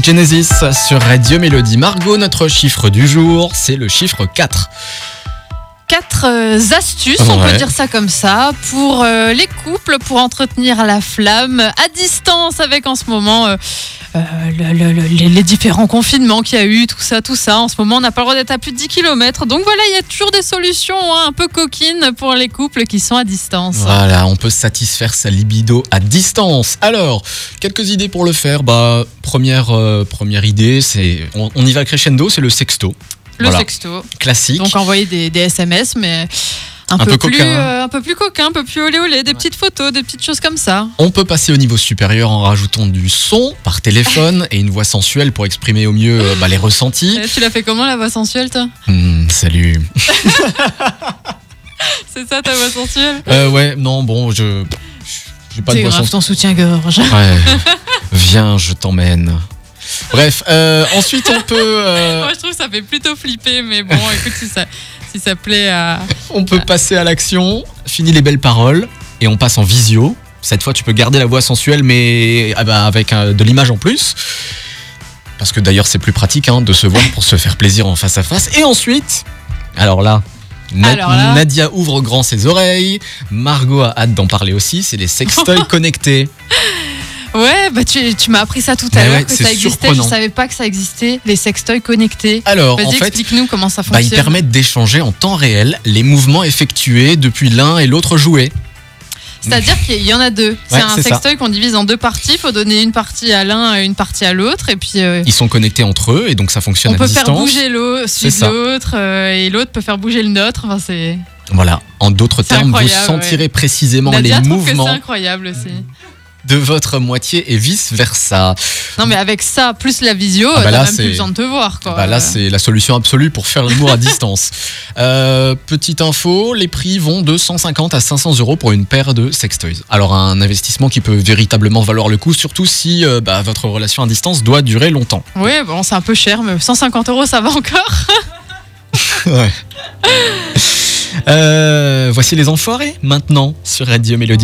Genesis sur Radio Mélodie. Margot, notre chiffre du jour, c'est le chiffre 4. Quatre euh, astuces, on Ouais. peut dire ça comme ça, pour euh, les couples, pour entretenir la flamme à distance avec en ce moment euh, le- le- le- les, les différents confinements qu'il y a eu, tout ça, tout ça. En ce moment, on n'a pas le droit d'être à plus de 10 km. Donc voilà, il y a toujours des solutions hein, un peu coquines pour les couples qui sont à distance. Voilà, on peut satisfaire sa libido à distance. Alors, quelques idées pour le faire. Bah, première, première idée, c'est on, on y va crescendo, c'est le sexto. Le Voilà. sexto. Classique. Donc envoyer des, des SMS, mais un, Un peu, peu plus, coquin. euh, un peu plus coquin, un peu plus olé olé, des petites photos, des petites choses comme ça. On peut passer au niveau supérieur en rajoutant du son par téléphone et une voix sensuelle pour exprimer au mieux euh, bah, les ressentis. Eh, Tu l'as fait comment la voix sensuelle, toi? Hmm, salut. C'est ça ta voix sensuelle? Euh, ouais, non, bon, je. J'ai pas de voix grave sensuelle. ton soutien-gorge. Ouais. Viens, je t'emmène. Bref, euh, ensuite on peut, euh, Moi, je trouve que ça fait plutôt flipper, mais bon, écoute, si ça, si ça plaît à. on peut passer à l'action. Fini les belles paroles et on passe en visio. Cette fois, tu peux garder la voix sensuelle, mais ah bah, avec euh, de l'image en plus. Parce que d'ailleurs, c'est plus pratique hein, de se voir pour se faire plaisir en face à face. Et ensuite, alors là. Na- là. Nadia ouvre grand ses oreilles. Margot a hâte d'en parler aussi. C'est les sextoys connectés. Ouais, bah tu, tu m'as appris ça tout à l'heure, ouais, que ça existait. surprenant. Je savais pas que ça existait, les sextoys connectés. Alors, en fait, explique-nous comment ça Bah, fonctionne. ils permettent d'échanger en temps réel les mouvements effectués depuis l'un et l'autre jouet. C'est-à-dire qu'il y en a deux. c'est Ouais, un c'est sextoy qu'on divise en deux parties. Il faut donner une partie à l'un et une partie à l'autre. Et puis, euh, Ils sont connectés entre eux et donc ça fonctionne on à peut distance. faire bouger l'autre, euh, et l'autre peut faire bouger le nôtre. Enfin, c'est. Voilà. En d'autres termes, vous sentirez précisément Nadia les que c'est mouvements incroyable aussi. De votre moitié et vice versa. Non, mais avec ça, plus la visio, Ah bah t'as même plus besoin de te voir. Quoi. Bah là, c'est la solution absolue pour faire l'amour à distance. Euh, petite info, les prix vont de 150 à 500 euros pour une paire de sextoys. Alors un investissement qui peut véritablement valoir le coup, surtout si euh, bah, votre relation à distance doit durer longtemps. Oui, bon, c'est un peu cher, mais 150 euros, ça va encore? Ouais. Euh, voici les enfoirés maintenant sur Radio Mélodie.